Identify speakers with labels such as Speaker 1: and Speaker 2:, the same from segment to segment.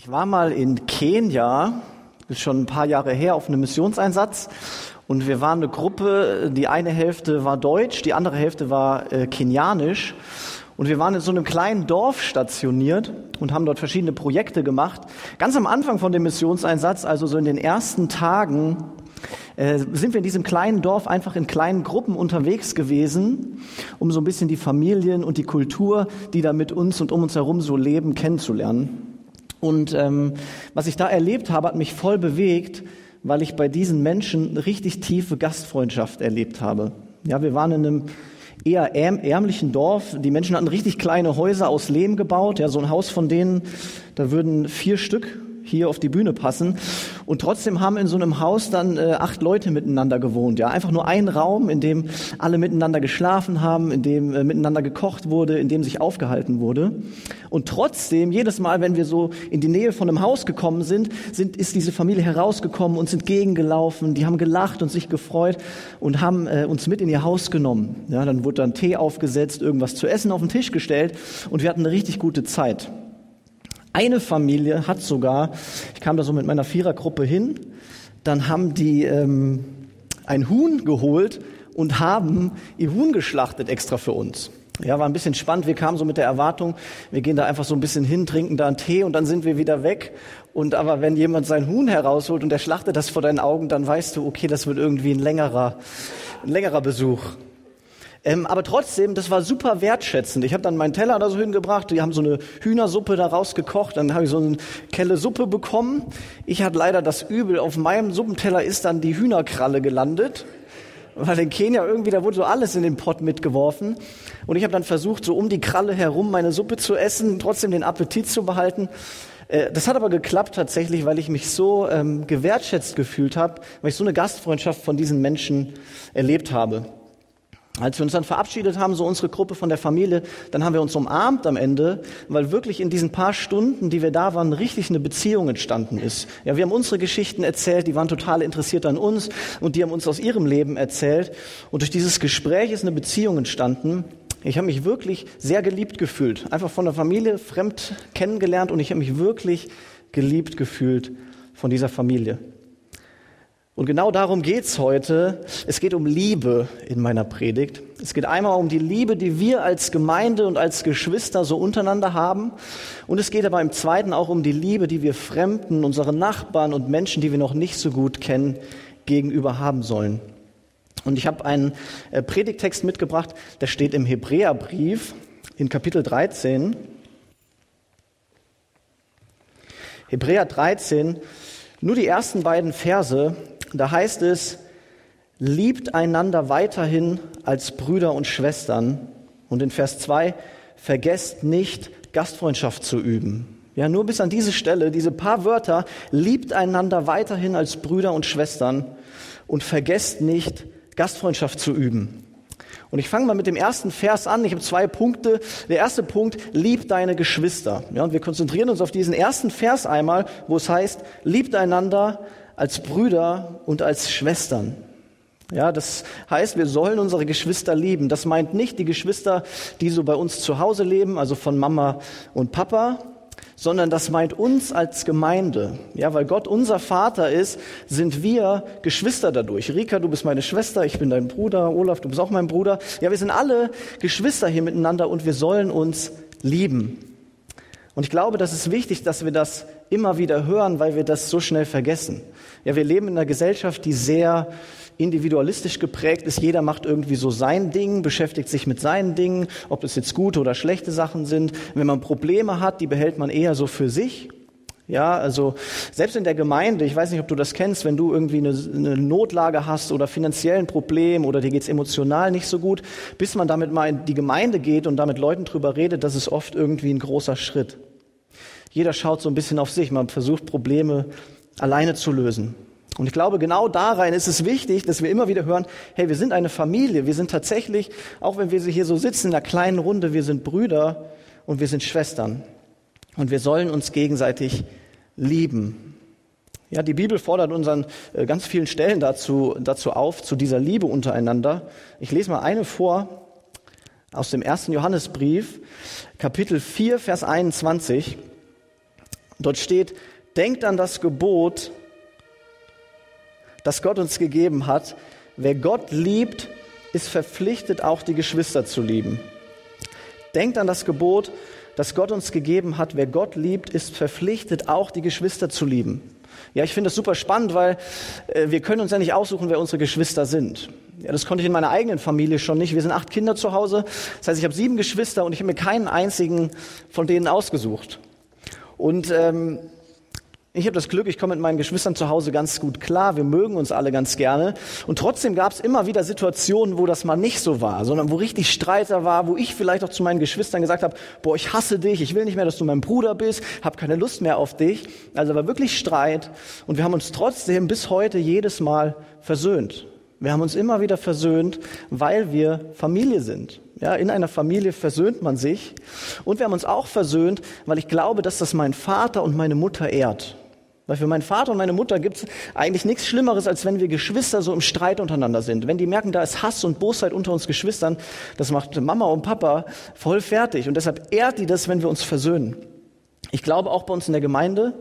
Speaker 1: Ich war mal in Kenia, ist schon ein paar Jahre her, auf einem Missionseinsatz. Und wir waren eine Gruppe, die eine Hälfte war deutsch, die andere Hälfte war äh, kenianisch. Und wir waren in so einem kleinen Dorf stationiert und haben dort verschiedene Projekte gemacht. Ganz am Anfang von dem Missionseinsatz, also so in den ersten Tagen, äh, sind wir in diesem kleinen Dorf einfach in kleinen Gruppen unterwegs gewesen, um so ein bisschen die Familien und die Kultur, die da mit uns und um uns herum so leben, kennenzulernen. Und ähm, was ich da erlebt habe, hat mich voll bewegt, weil ich bei diesen Menschen richtig tiefe Gastfreundschaft erlebt habe. Ja, wir waren in einem eher ärmlichen Dorf. Die Menschen hatten richtig kleine Häuser aus Lehm gebaut. Ja, so ein Haus von denen, da würden vier Stück hier auf die Bühne passen. Und trotzdem haben in so einem Haus dann äh, acht Leute miteinander gewohnt. Ja, einfach nur ein Raum, in dem alle miteinander geschlafen haben, in dem äh, miteinander gekocht wurde, in dem sich aufgehalten wurde. Und trotzdem, jedes Mal, wenn wir so in die Nähe von einem Haus gekommen sind, sind ist diese Familie herausgekommen, uns entgegengelaufen. Die haben gelacht und sich gefreut und haben äh, uns mit in ihr Haus genommen. Ja, dann wurde dann Tee aufgesetzt, irgendwas zu essen auf den Tisch gestellt und wir hatten eine richtig gute Zeit. Eine Familie hat sogar, ich kam da so mit meiner Vierergruppe hin, dann haben die ähm, ein Huhn geholt und haben ihr Huhn geschlachtet extra für uns. Ja, war ein bisschen spannend. Wir kamen so mit der Erwartung, wir gehen da einfach so ein bisschen hin, trinken da einen Tee und dann sind wir wieder weg. Und aber wenn jemand sein Huhn herausholt und er schlachtet das vor deinen Augen, dann weißt du, okay, das wird irgendwie ein längerer, ein längerer Besuch. Ähm, aber trotzdem, das war super wertschätzend. Ich habe dann meinen Teller da so hingebracht, die haben so eine Hühnersuppe daraus gekocht, dann habe ich so eine Kelle Suppe bekommen. Ich hatte leider das Übel, auf meinem Suppenteller ist dann die Hühnerkralle gelandet. Weil in Kenia irgendwie, da wurde so alles in den Pott mitgeworfen. Und ich habe dann versucht, so um die Kralle herum meine Suppe zu essen, trotzdem den Appetit zu behalten. Äh, das hat aber geklappt tatsächlich, weil ich mich so ähm, gewertschätzt gefühlt habe, weil ich so eine Gastfreundschaft von diesen Menschen erlebt habe. Als wir uns dann verabschiedet haben, so unsere Gruppe von der Familie, dann haben wir uns umarmt am Ende, weil wirklich in diesen paar Stunden, die wir da waren, richtig eine Beziehung entstanden ist. Ja, wir haben unsere Geschichten erzählt, die waren total interessiert an uns und die haben uns aus ihrem Leben erzählt. Und durch dieses Gespräch ist eine Beziehung entstanden. Ich habe mich wirklich sehr geliebt gefühlt, einfach von der Familie fremd kennengelernt und ich habe mich wirklich geliebt gefühlt von dieser Familie. Und genau darum geht's heute. Es geht um Liebe in meiner Predigt. Es geht einmal um die Liebe, die wir als Gemeinde und als Geschwister so untereinander haben. Und es geht aber im Zweiten auch um die Liebe, die wir Fremden, unseren Nachbarn und Menschen, die wir noch nicht so gut kennen, gegenüber haben sollen. Und ich habe einen äh, Predigtext mitgebracht, der steht im Hebräerbrief in Kapitel 13. Hebräer 13, nur die ersten beiden Verse da heißt es, liebt einander weiterhin als Brüder und Schwestern. Und in Vers 2, vergesst nicht, Gastfreundschaft zu üben. Ja, nur bis an diese Stelle, diese paar Wörter, liebt einander weiterhin als Brüder und Schwestern und vergesst nicht, Gastfreundschaft zu üben. Und ich fange mal mit dem ersten Vers an. Ich habe zwei Punkte. Der erste Punkt, lieb deine Geschwister. Ja, und wir konzentrieren uns auf diesen ersten Vers einmal, wo es heißt, liebt einander als Brüder und als Schwestern. Ja, das heißt, wir sollen unsere Geschwister lieben. Das meint nicht die Geschwister, die so bei uns zu Hause leben, also von Mama und Papa, sondern das meint uns als Gemeinde. Ja, weil Gott unser Vater ist, sind wir Geschwister dadurch. Rika, du bist meine Schwester, ich bin dein Bruder, Olaf, du bist auch mein Bruder. Ja, wir sind alle Geschwister hier miteinander und wir sollen uns lieben. Und ich glaube, das ist wichtig, dass wir das immer wieder hören, weil wir das so schnell vergessen. Ja, wir leben in einer Gesellschaft, die sehr individualistisch geprägt ist. Jeder macht irgendwie so sein Ding, beschäftigt sich mit seinen Dingen, ob es jetzt gute oder schlechte Sachen sind. Wenn man Probleme hat, die behält man eher so für sich. Ja, also selbst in der Gemeinde, ich weiß nicht, ob du das kennst, wenn du irgendwie eine, eine Notlage hast oder finanziellen Problem oder dir geht's emotional nicht so gut, bis man damit mal in die Gemeinde geht und damit Leuten drüber redet, das ist oft irgendwie ein großer Schritt. Jeder schaut so ein bisschen auf sich, man versucht Probleme alleine zu lösen. Und ich glaube, genau darein ist es wichtig, dass wir immer wieder hören, hey, wir sind eine Familie, wir sind tatsächlich, auch wenn wir hier so sitzen in einer kleinen Runde, wir sind Brüder und wir sind Schwestern. Und wir sollen uns gegenseitig lieben. Ja, die Bibel fordert uns an äh, ganz vielen Stellen dazu, dazu auf, zu dieser Liebe untereinander. Ich lese mal eine vor aus dem ersten Johannesbrief, Kapitel 4, Vers 21. Dort steht, denkt an das Gebot, das Gott uns gegeben hat. Wer Gott liebt, ist verpflichtet, auch die Geschwister zu lieben. Denkt an das Gebot, das Gott uns gegeben hat. Wer Gott liebt, ist verpflichtet, auch die Geschwister zu lieben. Ja, ich finde das super spannend, weil äh, wir können uns ja nicht aussuchen, wer unsere Geschwister sind. Ja, das konnte ich in meiner eigenen Familie schon nicht. Wir sind acht Kinder zu Hause. Das heißt, ich habe sieben Geschwister und ich habe mir keinen einzigen von denen ausgesucht. Und ähm, ich habe das Glück, ich komme mit meinen Geschwistern zu Hause ganz gut klar. Wir mögen uns alle ganz gerne. Und trotzdem gab es immer wieder Situationen, wo das mal nicht so war, sondern wo richtig Streiter war, wo ich vielleicht auch zu meinen Geschwistern gesagt habe, boah, ich hasse dich, ich will nicht mehr, dass du mein Bruder bist, habe keine Lust mehr auf dich. Also war wirklich Streit. Und wir haben uns trotzdem bis heute jedes Mal versöhnt. Wir haben uns immer wieder versöhnt, weil wir Familie sind. Ja, in einer Familie versöhnt man sich. Und wir haben uns auch versöhnt, weil ich glaube, dass das mein Vater und meine Mutter ehrt. Weil für meinen Vater und meine Mutter gibt es eigentlich nichts Schlimmeres, als wenn wir Geschwister so im Streit untereinander sind. Wenn die merken, da ist Hass und Bosheit unter uns Geschwistern, das macht Mama und Papa voll fertig. Und deshalb ehrt die das, wenn wir uns versöhnen. Ich glaube, auch bei uns in der Gemeinde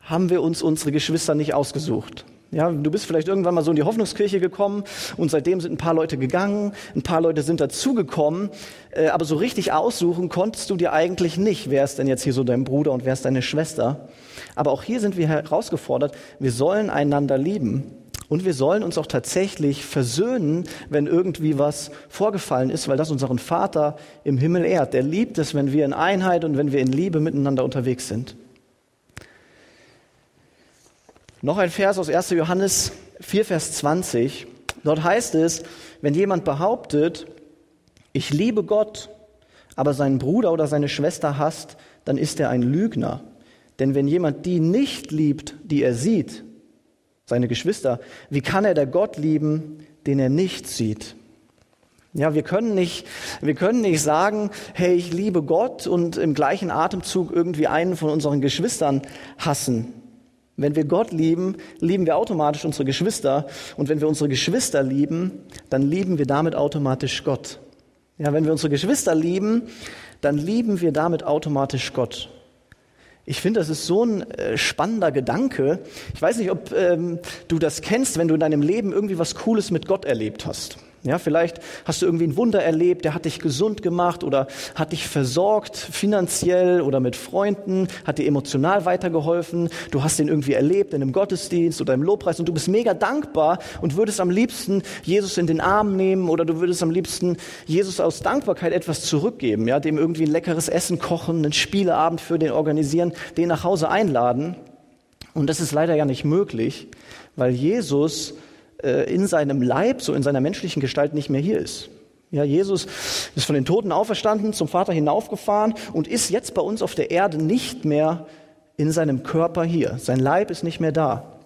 Speaker 1: haben wir uns unsere Geschwister nicht ausgesucht. Ja, du bist vielleicht irgendwann mal so in die Hoffnungskirche gekommen und seitdem sind ein paar Leute gegangen, ein paar Leute sind dazugekommen, äh, aber so richtig aussuchen konntest du dir eigentlich nicht, wer ist denn jetzt hier so dein Bruder und wer ist deine Schwester. Aber auch hier sind wir herausgefordert, wir sollen einander lieben. Und wir sollen uns auch tatsächlich versöhnen, wenn irgendwie was vorgefallen ist, weil das unseren Vater im Himmel ehrt. Der liebt es, wenn wir in Einheit und wenn wir in Liebe miteinander unterwegs sind. Noch ein Vers aus 1. Johannes 4, Vers 20. Dort heißt es, wenn jemand behauptet, ich liebe Gott, aber seinen Bruder oder seine Schwester hasst, dann ist er ein Lügner. Denn wenn jemand die nicht liebt, die er sieht, seine Geschwister, wie kann er der Gott lieben, den er nicht sieht? Ja, wir können nicht, wir können nicht sagen, hey, ich liebe Gott und im gleichen Atemzug irgendwie einen von unseren Geschwistern hassen. Wenn wir Gott lieben, lieben wir automatisch unsere Geschwister. Und wenn wir unsere Geschwister lieben, dann lieben wir damit automatisch Gott. Ja, wenn wir unsere Geschwister lieben, dann lieben wir damit automatisch Gott. Ich finde, das ist so ein äh, spannender Gedanke. Ich weiß nicht, ob ähm, du das kennst, wenn du in deinem Leben irgendwie was Cooles mit Gott erlebt hast. Ja, vielleicht hast du irgendwie ein Wunder erlebt, der hat dich gesund gemacht oder hat dich versorgt, finanziell oder mit Freunden, hat dir emotional weitergeholfen. Du hast ihn irgendwie erlebt in einem Gottesdienst oder im Lobpreis und du bist mega dankbar und würdest am liebsten Jesus in den Arm nehmen oder du würdest am liebsten Jesus aus Dankbarkeit etwas zurückgeben, ja, dem irgendwie ein leckeres Essen kochen, einen Spieleabend für den organisieren, den nach Hause einladen. Und das ist leider ja nicht möglich, weil Jesus äh, in seinem Leib, so in seiner menschlichen Gestalt nicht mehr hier ist. Ja, Jesus ist von den Toten auferstanden, zum Vater hinaufgefahren und ist jetzt bei uns auf der Erde nicht mehr in seinem Körper hier. Sein Leib ist nicht mehr da.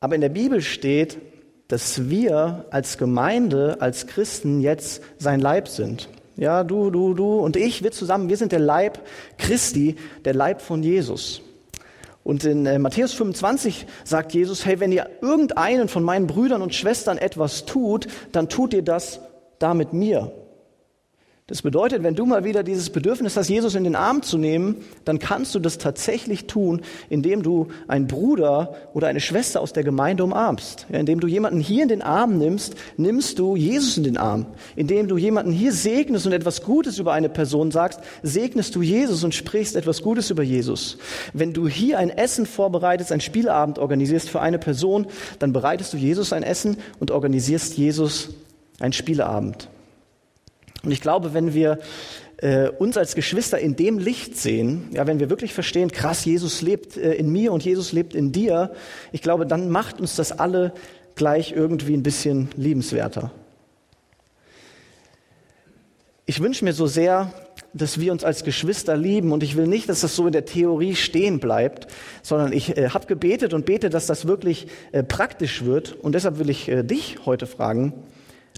Speaker 1: Aber in der Bibel steht, dass wir als Gemeinde, als Christen jetzt sein Leib sind. Ja, du, du, du und ich, wir zusammen, wir sind der Leib Christi, der Leib von Jesus. Und in äh, Matthäus 25 sagt Jesus, hey, wenn ihr irgendeinen von meinen Brüdern und Schwestern etwas tut, dann tut ihr das da mit mir. Das bedeutet, wenn du mal wieder dieses Bedürfnis hast, Jesus in den Arm zu nehmen, dann kannst du das tatsächlich tun, indem du einen Bruder oder eine Schwester aus der Gemeinde umarmst. Ja, indem du jemanden hier in den Arm nimmst, nimmst du Jesus in den Arm. Indem du jemanden hier segnest und etwas Gutes über eine Person sagst, segnest du Jesus und sprichst etwas Gutes über Jesus. Wenn du hier ein Essen vorbereitest, ein Spielabend organisierst für eine Person, dann bereitest du Jesus ein Essen und organisierst Jesus ein Spieleabend. Und ich glaube, wenn wir äh, uns als Geschwister in dem Licht sehen, ja, wenn wir wirklich verstehen, krass, Jesus lebt äh, in mir und Jesus lebt in dir, ich glaube, dann macht uns das alle gleich irgendwie ein bisschen liebenswerter. Ich wünsche mir so sehr, dass wir uns als Geschwister lieben und ich will nicht, dass das so in der Theorie stehen bleibt, sondern ich äh, habe gebetet und bete, dass das wirklich äh, praktisch wird und deshalb will ich äh, dich heute fragen,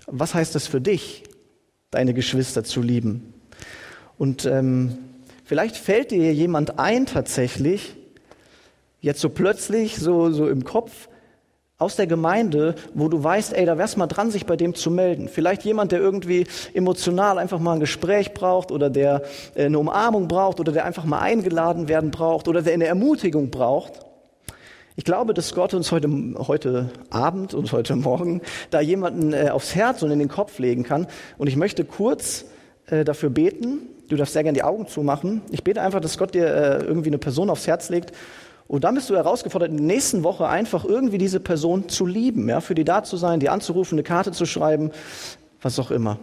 Speaker 1: was heißt das für dich, deine Geschwister zu lieben. Und ähm, vielleicht fällt dir jemand ein tatsächlich, jetzt so plötzlich, so, so im Kopf, aus der Gemeinde, wo du weißt, ey, da wär's mal dran, sich bei dem zu melden. Vielleicht jemand, der irgendwie emotional einfach mal ein Gespräch braucht oder der äh, eine Umarmung braucht oder der einfach mal eingeladen werden braucht oder der eine Ermutigung braucht. Ich glaube, dass Gott uns heute, heute Abend und heute Morgen da jemanden äh, aufs Herz und in den Kopf legen kann. Und ich möchte kurz äh, dafür beten. Du darfst sehr gerne die Augen zumachen. Ich bete einfach, dass Gott dir äh, irgendwie eine Person aufs Herz legt, und dann bist du herausgefordert, in der nächsten Woche einfach irgendwie diese Person zu lieben, ja, für die da zu sein, die anzurufen, eine Karte zu schreiben, was auch immer.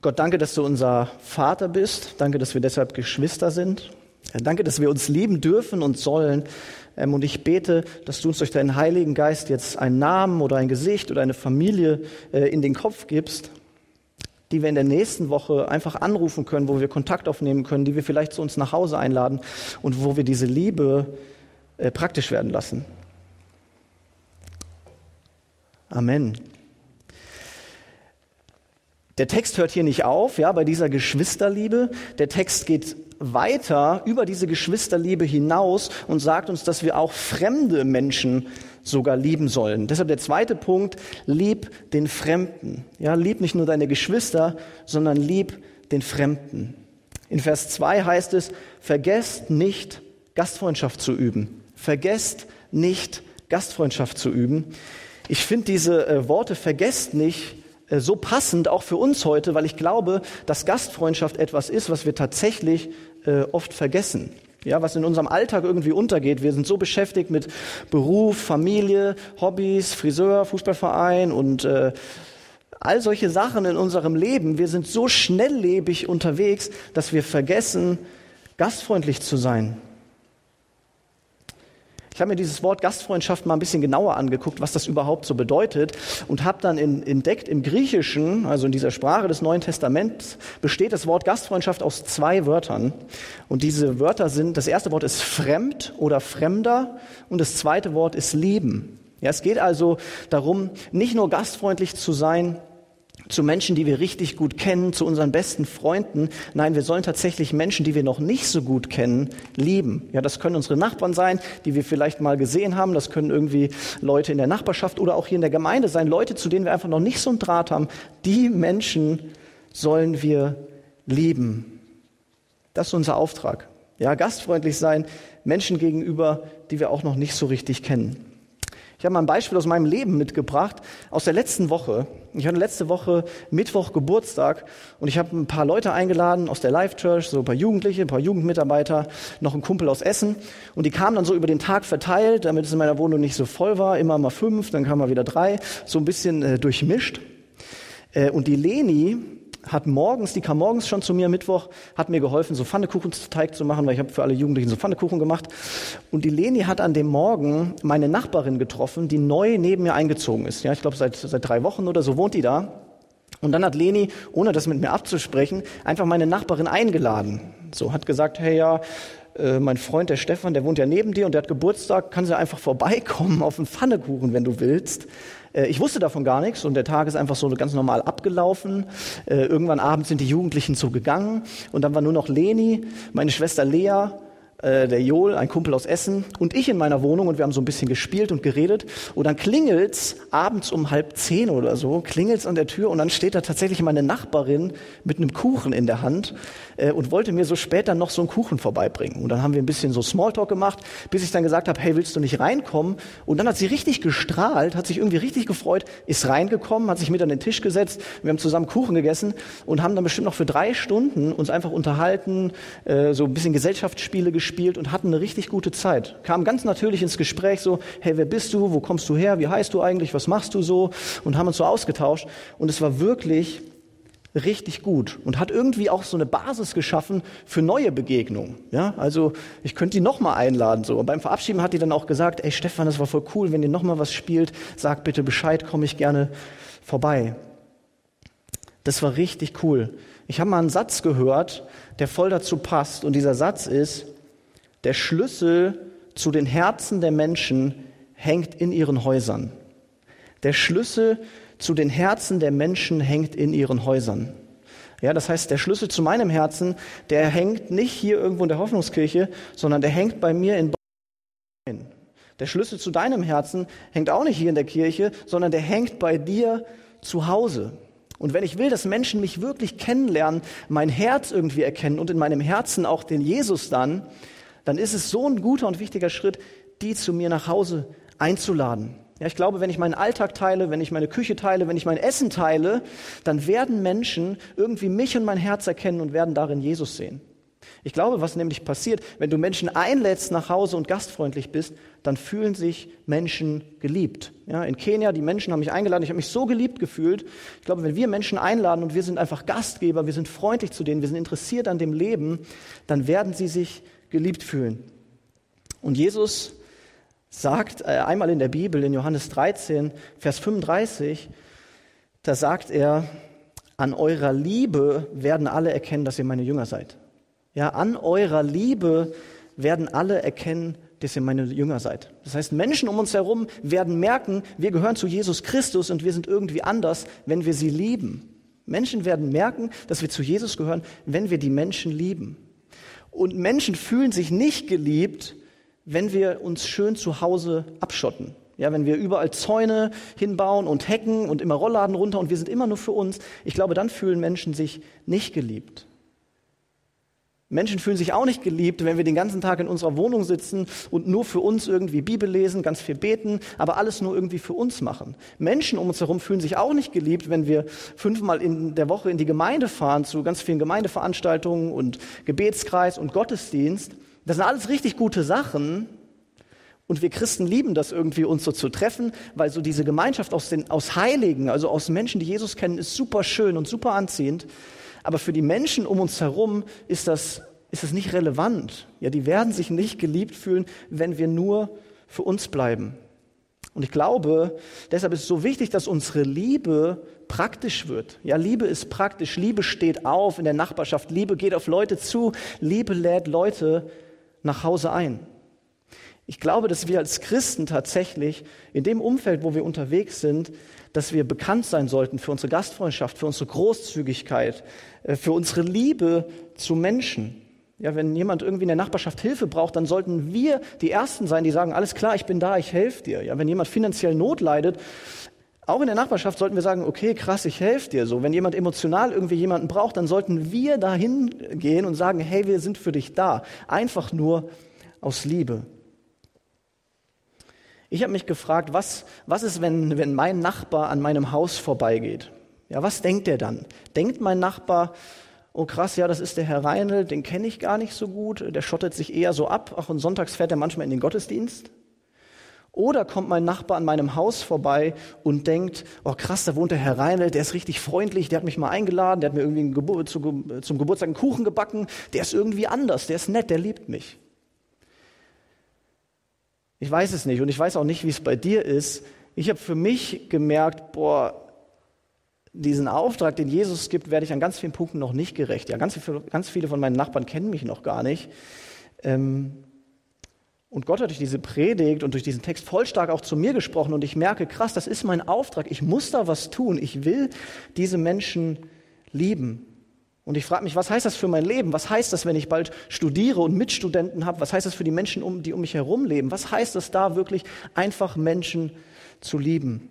Speaker 1: Gott, danke, dass du unser Vater bist. Danke, dass wir deshalb Geschwister sind. Danke, dass wir uns lieben dürfen und sollen. Ähm, und ich bete, dass du uns durch deinen Heiligen Geist jetzt einen Namen oder ein Gesicht oder eine Familie äh, in den Kopf gibst, die wir in der nächsten Woche einfach anrufen können, wo wir Kontakt aufnehmen können, die wir vielleicht zu uns nach Hause einladen und wo wir diese Liebe äh, praktisch werden lassen. Amen. Der Text hört hier nicht auf, ja, bei dieser Geschwisterliebe. Der Text geht weiter über diese Geschwisterliebe hinaus und sagt uns, dass wir auch fremde Menschen sogar lieben sollen. Deshalb der zweite Punkt, lieb den Fremden. Ja, lieb nicht nur deine Geschwister, sondern lieb den Fremden. In Vers 2 heißt es, vergesst nicht, Gastfreundschaft zu üben. Vergesst nicht, Gastfreundschaft zu üben. Ich finde diese äh, Worte vergesst nicht so passend auch für uns heute, weil ich glaube, dass Gastfreundschaft etwas ist, was wir tatsächlich äh, oft vergessen ja, was in unserem Alltag irgendwie untergeht. Wir sind so beschäftigt mit Beruf, Familie, Hobbys, Friseur, Fußballverein und äh, all solche Sachen in unserem Leben. Wir sind so schnelllebig unterwegs, dass wir vergessen, gastfreundlich zu sein. Ich habe mir dieses Wort Gastfreundschaft mal ein bisschen genauer angeguckt, was das überhaupt so bedeutet und habe dann in, entdeckt, im Griechischen, also in dieser Sprache des Neuen Testaments, besteht das Wort Gastfreundschaft aus zwei Wörtern. Und diese Wörter sind, das erste Wort ist fremd oder fremder und das zweite Wort ist lieben. Ja, es geht also darum, nicht nur gastfreundlich zu sein, zu Menschen, die wir richtig gut kennen, zu unseren besten Freunden. Nein, wir sollen tatsächlich Menschen, die wir noch nicht so gut kennen, lieben. Ja, das können unsere Nachbarn sein, die wir vielleicht mal gesehen haben. Das können irgendwie Leute in der Nachbarschaft oder auch hier in der Gemeinde sein. Leute, zu denen wir einfach noch nicht so einen Draht haben. Die Menschen sollen wir lieben. Das ist unser Auftrag. Ja, gastfreundlich sein, Menschen gegenüber, die wir auch noch nicht so richtig kennen. Ich habe mal ein Beispiel aus meinem Leben mitgebracht, aus der letzten Woche. Ich hatte letzte Woche Mittwoch Geburtstag und ich habe ein paar Leute eingeladen aus der Live Church, so ein paar Jugendliche, ein paar Jugendmitarbeiter, noch ein Kumpel aus Essen. Und die kamen dann so über den Tag verteilt, damit es in meiner Wohnung nicht so voll war. Immer mal fünf, dann kamen mal wieder drei, so ein bisschen äh, durchmischt. Äh, und die Leni, hat morgens, die kam morgens schon zu mir Mittwoch, hat mir geholfen, so Pfannekuchenteig zu machen, weil ich habe für alle Jugendlichen so Pfannekuchen gemacht. Und die Leni hat an dem Morgen meine Nachbarin getroffen, die neu neben mir eingezogen ist. Ja, ich glaube seit seit drei Wochen oder so wohnt die da. Und dann hat Leni, ohne das mit mir abzusprechen, einfach meine Nachbarin eingeladen. So hat gesagt, hey ja, äh, mein Freund der Stefan, der wohnt ja neben dir und der hat Geburtstag, kann sie einfach vorbeikommen auf einen Pfannekuchen, wenn du willst. Äh, ich wusste davon gar nichts und der Tag ist einfach so ganz normal abgelaufen. Äh, irgendwann abends sind die Jugendlichen so gegangen und dann war nur noch Leni, meine Schwester Lea äh, der Joel, ein Kumpel aus Essen, und ich in meiner Wohnung und wir haben so ein bisschen gespielt und geredet. Und dann klingelt's abends um halb zehn oder so, klingelt's an der Tür und dann steht da tatsächlich meine Nachbarin mit einem Kuchen in der Hand äh, und wollte mir so später noch so einen Kuchen vorbeibringen. Und dann haben wir ein bisschen so Smalltalk gemacht, bis ich dann gesagt habe, hey, willst du nicht reinkommen? Und dann hat sie richtig gestrahlt, hat sich irgendwie richtig gefreut, ist reingekommen, hat sich mit an den Tisch gesetzt. Wir haben zusammen Kuchen gegessen und haben dann bestimmt noch für drei Stunden uns einfach unterhalten, äh, so ein bisschen Gesellschaftsspiele gespielt gespielt und hatten eine richtig gute Zeit. Kamen ganz natürlich ins Gespräch so, hey, wer bist du? Wo kommst du her? Wie heißt du eigentlich? Was machst du so? Und haben uns so ausgetauscht. Und es war wirklich richtig gut und hat irgendwie auch so eine Basis geschaffen für neue Begegnungen. Ja, also ich könnte die noch mal einladen so. Und beim Verabschieden hat die dann auch gesagt, ey Stefan, das war voll cool, wenn ihr noch mal was spielt, sag bitte Bescheid, komme ich gerne vorbei. Das war richtig cool. Ich habe mal einen Satz gehört, der voll dazu passt und dieser Satz ist, der Schlüssel zu den Herzen der Menschen hängt in ihren Häusern. Der Schlüssel zu den Herzen der Menschen hängt in ihren Häusern. Ja, das heißt, der Schlüssel zu meinem Herzen, der hängt nicht hier irgendwo in der Hoffnungskirche, sondern der hängt bei mir in Der Schlüssel zu deinem Herzen hängt auch nicht hier in der Kirche, sondern der hängt bei dir zu Hause. Und wenn ich will, dass Menschen mich wirklich kennenlernen, mein Herz irgendwie erkennen und in meinem Herzen auch den Jesus dann, dann ist es so ein guter und wichtiger Schritt, die zu mir nach Hause einzuladen. Ja, ich glaube, wenn ich meinen Alltag teile, wenn ich meine Küche teile, wenn ich mein Essen teile, dann werden Menschen irgendwie mich und mein Herz erkennen und werden darin Jesus sehen. Ich glaube, was nämlich passiert, wenn du Menschen einlädst nach Hause und gastfreundlich bist, dann fühlen sich Menschen geliebt. Ja, in Kenia, die Menschen haben mich eingeladen, ich habe mich so geliebt gefühlt. Ich glaube, wenn wir Menschen einladen und wir sind einfach Gastgeber, wir sind freundlich zu denen, wir sind interessiert an dem Leben, dann werden sie sich geliebt fühlen. Und Jesus sagt äh, einmal in der Bibel, in Johannes 13, Vers 35, da sagt er, an eurer Liebe werden alle erkennen, dass ihr meine Jünger seid. Ja, an eurer Liebe werden alle erkennen, dass ihr meine Jünger seid. Das heißt, Menschen um uns herum werden merken, wir gehören zu Jesus Christus und wir sind irgendwie anders, wenn wir sie lieben. Menschen werden merken, dass wir zu Jesus gehören, wenn wir die Menschen lieben. Und Menschen fühlen sich nicht geliebt, wenn wir uns schön zu Hause abschotten. Ja, wenn wir überall Zäune hinbauen und Hecken und immer Rollladen runter und wir sind immer nur für uns, ich glaube, dann fühlen Menschen sich nicht geliebt. Menschen fühlen sich auch nicht geliebt, wenn wir den ganzen Tag in unserer Wohnung sitzen und nur für uns irgendwie Bibel lesen, ganz viel beten, aber alles nur irgendwie für uns machen. Menschen um uns herum fühlen sich auch nicht geliebt, wenn wir fünfmal in der Woche in die Gemeinde fahren zu ganz vielen Gemeindeveranstaltungen und Gebetskreis und Gottesdienst. Das sind alles richtig gute Sachen. Und wir Christen lieben das irgendwie, uns so zu treffen, weil so diese Gemeinschaft aus, den, aus Heiligen, also aus Menschen, die Jesus kennen, ist super schön und super anziehend. Aber für die Menschen um uns herum ist das, ist das nicht relevant. Ja, die werden sich nicht geliebt fühlen, wenn wir nur für uns bleiben. Und ich glaube, deshalb ist es so wichtig, dass unsere Liebe praktisch wird. Ja, Liebe ist praktisch. Liebe steht auf in der Nachbarschaft. Liebe geht auf Leute zu. Liebe lädt Leute nach Hause ein. Ich glaube, dass wir als Christen tatsächlich in dem Umfeld, wo wir unterwegs sind, dass wir bekannt sein sollten für unsere Gastfreundschaft, für unsere Großzügigkeit, äh, für unsere Liebe zu Menschen. Ja, wenn jemand irgendwie in der Nachbarschaft Hilfe braucht, dann sollten wir die Ersten sein, die sagen, alles klar, ich bin da, ich helfe dir. Ja, wenn jemand finanziell Not leidet, auch in der Nachbarschaft sollten wir sagen, okay, krass, ich helfe dir so. Wenn jemand emotional irgendwie jemanden braucht, dann sollten wir dahin gehen und sagen, hey, wir sind für dich da. Einfach nur aus Liebe. Ich habe mich gefragt, was, was ist, wenn, wenn mein Nachbar an meinem Haus vorbeigeht? Ja, was denkt er dann? Denkt mein Nachbar, oh krass, ja, das ist der Herr Reinl, den kenne ich gar nicht so gut, der schottet sich eher so ab, ach und sonntags fährt er manchmal in den Gottesdienst? Oder kommt mein Nachbar an meinem Haus vorbei und denkt, oh krass, da wohnt der Herr Reinl, der ist richtig freundlich, der hat mich mal eingeladen, der hat mir irgendwie Gebur zum Geburtstag einen Kuchen gebacken, der ist irgendwie anders, der ist nett, der liebt mich. Ich weiß es nicht und ich weiß auch nicht, wie es bei dir ist. Ich habe für mich gemerkt, boah, diesen Auftrag, den Jesus gibt, werde ich an ganz vielen Punkten noch nicht gerecht. Ja, ganz, viele, ganz viele von meinen Nachbarn kennen mich noch gar nicht. Ähm, und Gott hat durch diese Predigt und durch diesen Text voll stark auch zu mir gesprochen und ich merke, krass, das ist mein Auftrag. Ich muss da was tun. Ich will diese Menschen lieben. Und ich frage mich, was heißt das für mein Leben? Was heißt das, wenn ich bald studiere und Mitstudenten habe? Was heißt das für die Menschen, die um mich herum leben? Was heißt das da wirklich, einfach Menschen zu lieben?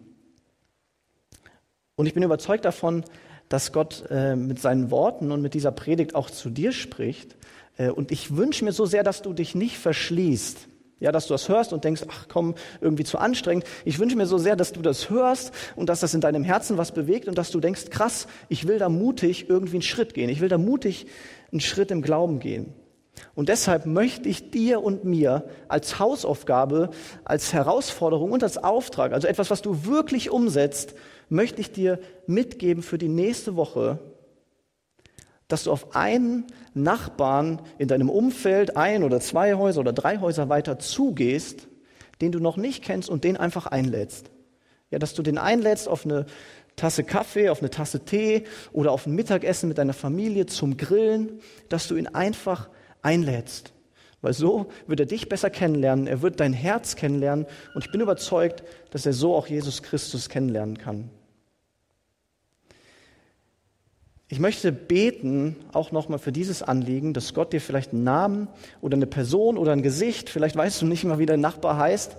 Speaker 1: Und ich bin überzeugt davon, dass Gott äh, mit seinen Worten und mit dieser Predigt auch zu dir spricht. Äh, und ich wünsche mir so sehr, dass du dich nicht verschließt ja, dass du das hörst und denkst, ach komm, irgendwie zu anstrengend. Ich wünsche mir so sehr, dass du das hörst und dass das in deinem Herzen was bewegt und dass du denkst, krass, ich will da mutig irgendwie einen Schritt gehen. Ich will da mutig einen Schritt im Glauben gehen. Und deshalb möchte ich dir und mir als Hausaufgabe, als Herausforderung und als Auftrag, also etwas, was du wirklich umsetzt, möchte ich dir mitgeben für die nächste Woche, dass du auf einen Nachbarn in deinem Umfeld, ein oder zwei Häuser oder drei Häuser weiter zugehst, den du noch nicht kennst und den einfach einlädst. Ja, dass du den einlädst auf eine Tasse Kaffee, auf eine Tasse Tee oder auf ein Mittagessen mit deiner Familie zum Grillen, dass du ihn einfach einlädst. Weil so wird er dich besser kennenlernen, er wird dein Herz kennenlernen und ich bin überzeugt, dass er so auch Jesus Christus kennenlernen kann. Ich möchte beten, auch nochmal für dieses Anliegen, dass Gott dir vielleicht einen Namen oder eine Person oder ein Gesicht, vielleicht weißt du nicht mal, wie dein Nachbar heißt,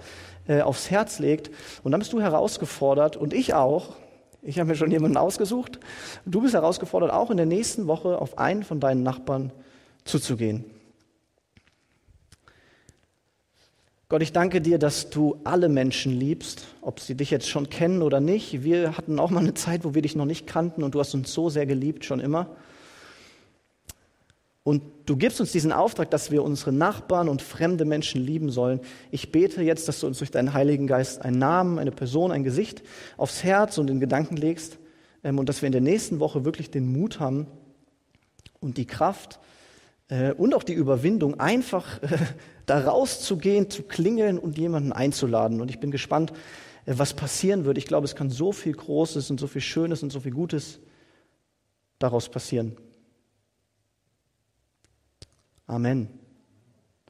Speaker 1: äh, aufs Herz legt. Und dann bist du herausgefordert und ich auch. Ich habe mir schon jemanden ausgesucht. Du bist herausgefordert, auch in der nächsten Woche auf einen von deinen Nachbarn zuzugehen. Gott, ich danke dir, dass du alle Menschen liebst, ob sie dich jetzt schon kennen oder nicht. Wir hatten auch mal eine Zeit, wo wir dich noch nicht kannten und du hast uns so sehr geliebt, schon immer. Und du gibst uns diesen Auftrag, dass wir unsere Nachbarn und fremde Menschen lieben sollen. Ich bete jetzt, dass du uns durch deinen Heiligen Geist einen Namen, eine Person, ein Gesicht aufs Herz und in Gedanken legst ähm, und dass wir in der nächsten Woche wirklich den Mut haben und die Kraft, äh, und auch die Überwindung, einfach äh, da rauszugehen, zu klingeln und jemanden einzuladen. Und ich bin gespannt, äh, was passieren wird. Ich glaube, es kann so viel Großes und so viel Schönes und so viel Gutes daraus passieren. Amen.